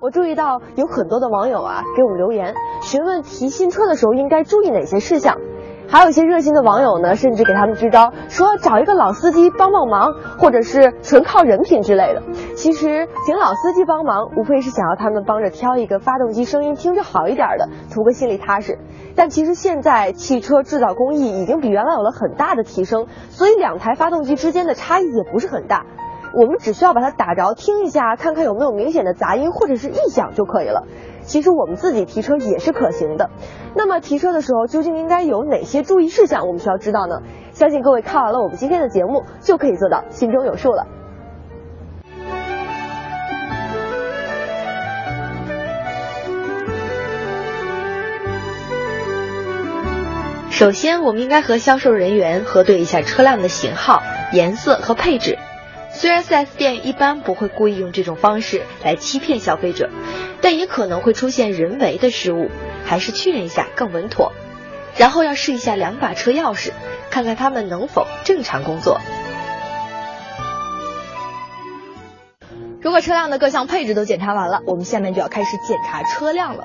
我注意到有很多的网友啊给我们留言，询问提新车的时候应该注意哪些事项。还有一些热心的网友呢，甚至给他们支招，说找一个老司机帮帮忙，或者是纯靠人品之类的。其实请老司机帮忙，无非是想要他们帮着挑一个发动机声音听着好一点的，图个心里踏实。但其实现在汽车制造工艺已经比原来有了很大的提升，所以两台发动机之间的差异也不是很大。我们只需要把它打着听一下，看看有没有明显的杂音或者是异响就可以了。其实我们自己提车也是可行的。那么提车的时候究竟应该有哪些注意事项？我们需要知道呢？相信各位看完了我们今天的节目，就可以做到心中有数了。首先，我们应该和销售人员核对一下车辆的型号、颜色和配置。虽然 4S 店一般不会故意用这种方式来欺骗消费者，但也可能会出现人为的失误，还是确认一下更稳妥。然后要试一下两把车钥匙，看看它们能否正常工作。如果车辆的各项配置都检查完了，我们下面就要开始检查车辆了。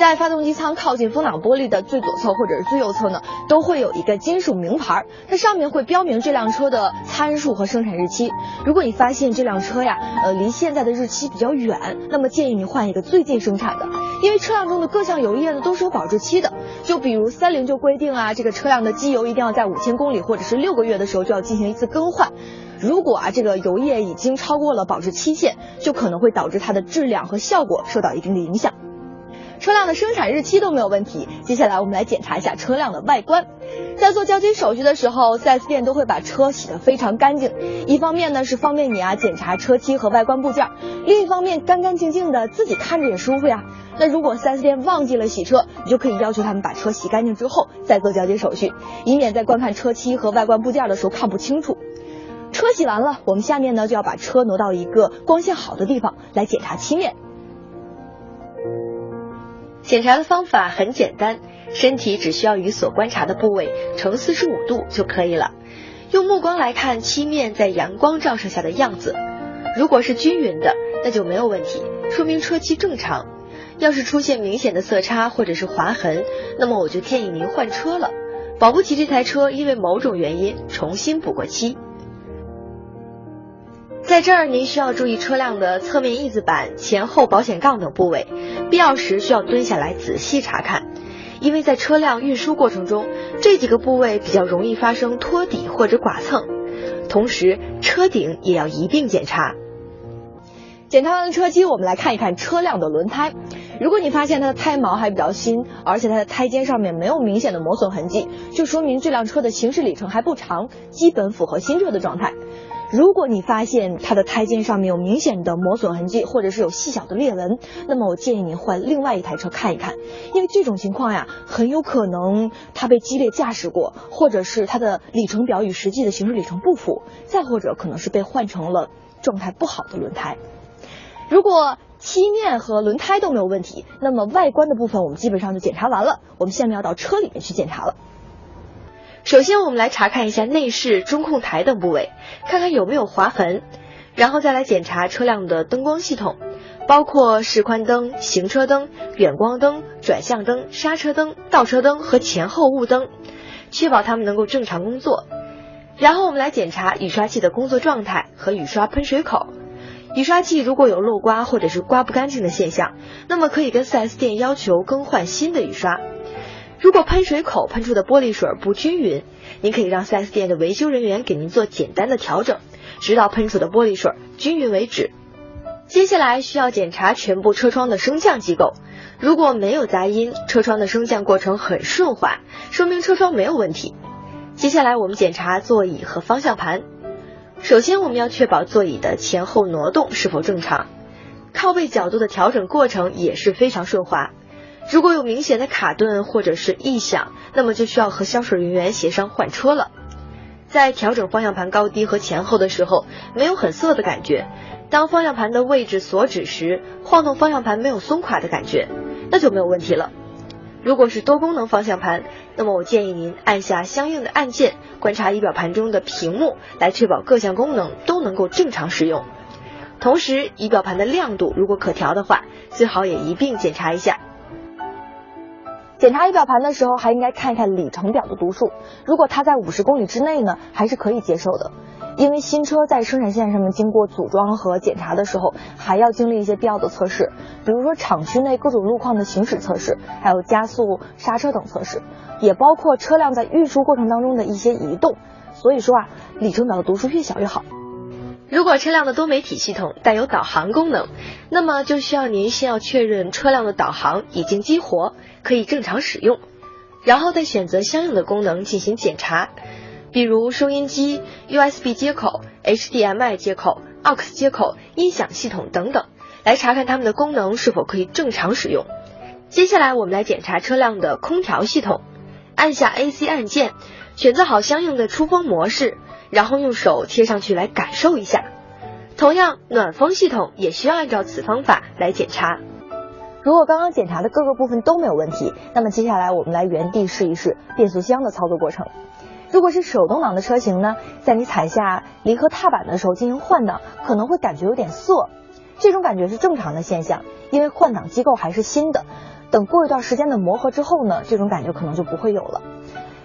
在发动机舱靠近风挡玻璃的最左侧或者是最右侧呢，都会有一个金属名牌，它上面会标明这辆车的参数和生产日期。如果你发现这辆车呀，呃，离现在的日期比较远，那么建议你换一个最近生产的，因为车辆中的各项油液呢都是有保质期的。就比如三菱就规定啊，这个车辆的机油一定要在五千公里或者是六个月的时候就要进行一次更换。如果啊这个油液已经超过了保质期限，就可能会导致它的质量和效果受到一定的影响。车辆的生产日期都没有问题，接下来我们来检查一下车辆的外观。在做交接手续的时候，4S 店都会把车洗得非常干净。一方面呢是方便你啊检查车漆和外观部件，另一方面干干净净的自己看着也舒服呀。那如果 4S 店忘记了洗车，你就可以要求他们把车洗干净之后再做交接手续，以免在观看车漆和外观部件的时候看不清楚。车洗完了，我们下面呢就要把车挪到一个光线好的地方来检查漆面。检查的方法很简单，身体只需要与所观察的部位成四十五度就可以了。用目光来看漆面在阳光照射下的样子，如果是均匀的，那就没有问题，说明车漆正常。要是出现明显的色差或者是划痕，那么我就建议您换车了，保不齐这台车因为某种原因重新补过漆。在这儿，您需要注意车辆的侧面翼子板、前后保险杠等部位，必要时需要蹲下来仔细查看，因为在车辆运输过程中，这几个部位比较容易发生脱底或者剐蹭。同时，车顶也要一并检查。检查完车漆，我们来看一看车辆的轮胎。如果你发现它的胎毛还比较新，而且它的胎尖上面没有明显的磨损痕迹，就说明这辆车的行驶里程还不长，基本符合新车的状态。如果你发现它的胎肩上面有明显的磨损痕迹，或者是有细小的裂纹，那么我建议您换另外一台车看一看，因为这种情况呀，很有可能它被激烈驾驶过，或者是它的里程表与实际的行驶里程不符，再或者可能是被换成了状态不好的轮胎。如果漆面和轮胎都没有问题，那么外观的部分我们基本上就检查完了，我们下面要到车里面去检查了。首先，我们来查看一下内饰、中控台等部位，看看有没有划痕，然后再来检查车辆的灯光系统，包括示宽灯、行车灯、远光灯、转向灯、刹车灯、倒车灯和前后雾灯，确保它们能够正常工作。然后我们来检查雨刷器的工作状态和雨刷喷水口。雨刷器如果有漏刮或者是刮不干净的现象，那么可以跟 4S 店要求更换新的雨刷。如果喷水口喷出的玻璃水不均匀，您可以让 4S 店的维修人员给您做简单的调整，直到喷出的玻璃水均匀为止。接下来需要检查全部车窗的升降机构，如果没有杂音，车窗的升降过程很顺滑，说明车窗没有问题。接下来我们检查座椅和方向盘，首先我们要确保座椅的前后挪动是否正常，靠背角度的调整过程也是非常顺滑。如果有明显的卡顿或者是异响，那么就需要和销售人员协商换车了。在调整方向盘高低和前后的时候，没有很涩的感觉。当方向盘的位置所指时，晃动方向盘没有松垮的感觉，那就没有问题了。如果是多功能方向盘，那么我建议您按下相应的按键，观察仪表盘中的屏幕，来确保各项功能都能够正常使用。同时，仪表盘的亮度如果可调的话，最好也一并检查一下。检查仪表盘的时候，还应该看一看里程表的读数。如果它在五十公里之内呢，还是可以接受的。因为新车在生产线上面经过组装和检查的时候，还要经历一些必要的测试，比如说厂区内各种路况的行驶测试，还有加速、刹车等测试，也包括车辆在运输过程当中的一些移动。所以说啊，里程表的读数越小越好。如果车辆的多媒体系统带有导航功能，那么就需要您先要确认车辆的导航已经激活，可以正常使用，然后再选择相应的功能进行检查，比如收音机、USB 接口、HDMI 接口、AUX 接口、音响系统等等，来查看它们的功能是否可以正常使用。接下来我们来检查车辆的空调系统，按下 AC 按键，选择好相应的出风模式。然后用手贴上去来感受一下，同样暖风系统也需要按照此方法来检查。如果刚刚检查的各个部分都没有问题，那么接下来我们来原地试一试变速箱的操作过程。如果是手动挡的车型呢，在你踩下离合踏板的时候进行换挡，可能会感觉有点涩，这种感觉是正常的现象，因为换挡机构还是新的。等过一段时间的磨合之后呢，这种感觉可能就不会有了。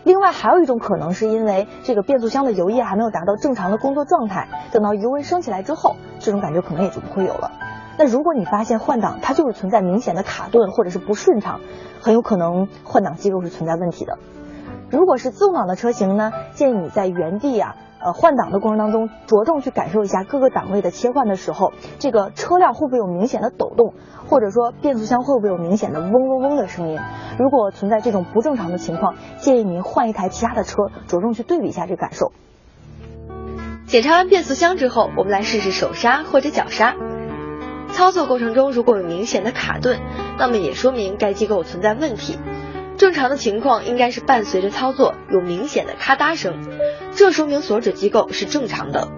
另外还有一种可能是因为这个变速箱的油液还没有达到正常的工作状态，等到油温升起来之后，这种感觉可能也就不会有了。那如果你发现换挡它就是存在明显的卡顿或者是不顺畅，很有可能换挡机构是存在问题的。如果是自动挡的车型呢，建议你在原地啊。呃，换挡的过程当中，着重去感受一下各个档位的切换的时候，这个车辆会不会有明显的抖动，或者说变速箱会不会有明显的嗡嗡嗡的声音？如果存在这种不正常的情况，建议您换一台其他的车，着重去对比一下这感受。检查完变速箱之后，我们来试试手刹或者脚刹。操作过程中如果有明显的卡顿，那么也说明该机构存在问题。正常的情况应该是伴随着操作有明显的咔嗒声，这说明所指机构是正常的。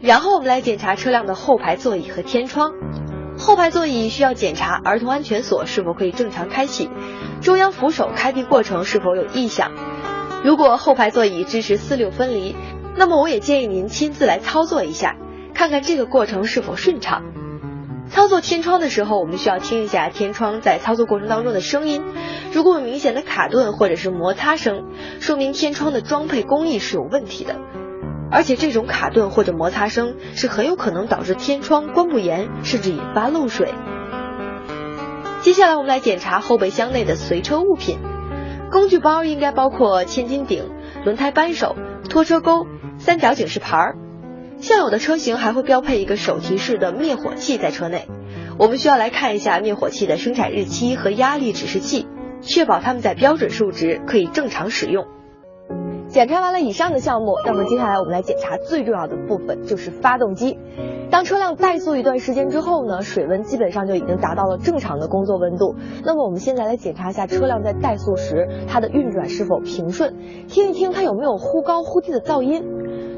然后我们来检查车辆的后排座椅和天窗。后排座椅需要检查儿童安全锁是否可以正常开启，中央扶手开闭过程是否有异响。如果后排座椅支持四六分离，那么我也建议您亲自来操作一下，看看这个过程是否顺畅。操作天窗的时候，我们需要听一下天窗在操作过程当中的声音。如果有明显的卡顿或者是摩擦声，说明天窗的装配工艺是有问题的，而且这种卡顿或者摩擦声是很有可能导致天窗关不严，甚至引发漏水。接下来我们来检查后备箱内的随车物品，工具包应该包括千斤顶、轮胎扳手、拖车钩、三角警示牌儿。现有的车型还会标配一个手提式的灭火器在车内，我们需要来看一下灭火器的生产日期和压力指示器。确保它们在标准数值，可以正常使用。检查完了以上的项目，那么接下来我们来检查最重要的部分，就是发动机。当车辆怠速一段时间之后呢，水温基本上就已经达到了正常的工作温度。那么我们现在来检查一下车辆在怠速时它的运转是否平顺，听一听它有没有忽高忽低的噪音。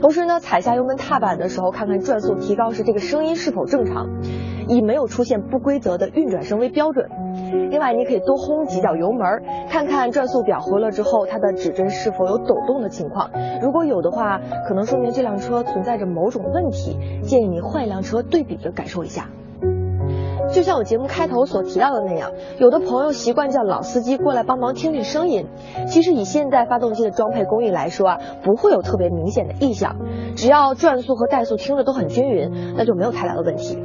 同时呢，踩下油门踏板的时候，看看转速提高时这个声音是否正常。以没有出现不规则的运转声为标准。另外，你可以多轰几脚油门，看看转速表回了之后，它的指针是否有抖动的情况。如果有的话，可能说明这辆车存在着某种问题，建议你换一辆车对比着感受一下。就像我节目开头所提到的那样，有的朋友习惯叫老司机过来帮忙听听声音。其实以现在发动机的装配工艺来说啊，不会有特别明显的异响，只要转速和怠速听着都很均匀，那就没有太大的问题。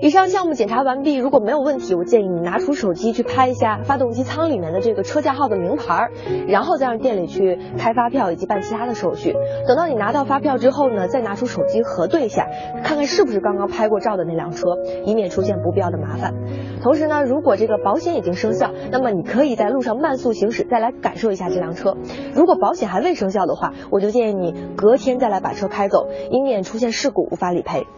以上项目检查完毕，如果没有问题，我建议你拿出手机去拍一下发动机舱里面的这个车架号的名牌儿，然后再让店里去开发票以及办其他的手续。等到你拿到发票之后呢，再拿出手机核对一下，看看是不是刚刚拍过照的那辆车，以免出现不必要的麻烦。同时呢，如果这个保险已经生效，那么你可以在路上慢速行驶，再来感受一下这辆车。如果保险还未生效的话，我就建议你隔天再来把车开走，以免出现事故无法理赔。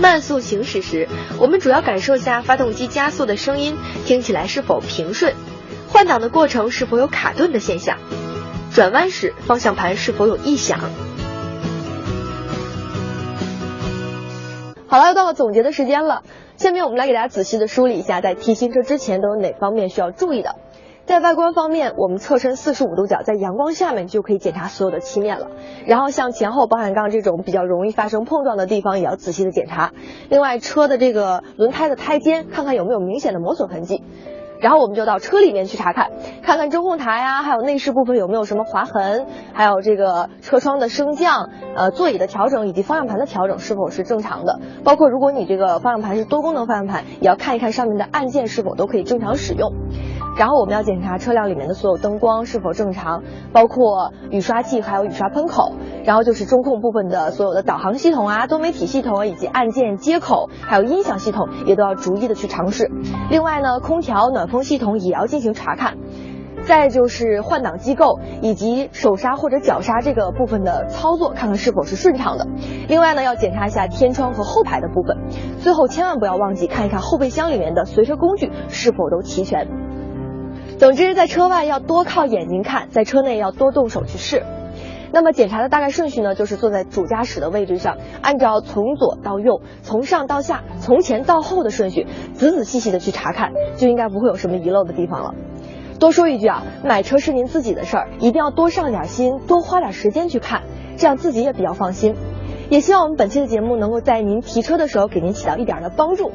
慢速行驶时，我们主要感受一下发动机加速的声音，听起来是否平顺；换挡的过程是否有卡顿的现象；转弯时方向盘是否有异响。好了，又到了总结的时间了。下面我们来给大家仔细的梳理一下，在提新车之前都有哪方面需要注意的。在外观方面，我们侧身四十五度角，在阳光下面就可以检查所有的漆面了。然后像前后保险杠这种比较容易发生碰撞的地方，也要仔细的检查。另外，车的这个轮胎的胎尖，看看有没有明显的磨损痕迹。然后我们就到车里面去查看，看看中控台啊，还有内饰部分有没有什么划痕，还有这个车窗的升降，呃，座椅的调整以及方向盘的调整是否是正常的。包括如果你这个方向盘是多功能方向盘，也要看一看上面的按键是否都可以正常使用。然后我们要检查车辆里面的所有灯光是否正常，包括雨刷器还有雨刷喷口。然后就是中控部分的所有的导航系统啊、多媒体系统以及按键接口，还有音响系统也都要逐一的去尝试。另外呢，空调、暖风系统也要进行查看。再就是换挡机构以及手刹或者脚刹这个部分的操作，看看是否是顺畅的。另外呢，要检查一下天窗和后排的部分。最后千万不要忘记看一看后备箱里面的随车工具是否都齐全。总之，在车外要多靠眼睛看，在车内要多动手去试。那么检查的大概顺序呢，就是坐在主驾驶的位置上，按照从左到右、从上到下、从前到后的顺序，仔仔细细的去查看，就应该不会有什么遗漏的地方了。多说一句啊，买车是您自己的事儿，一定要多上点心，多花点时间去看，这样自己也比较放心。也希望我们本期的节目能够在您提车的时候给您起到一点的帮助。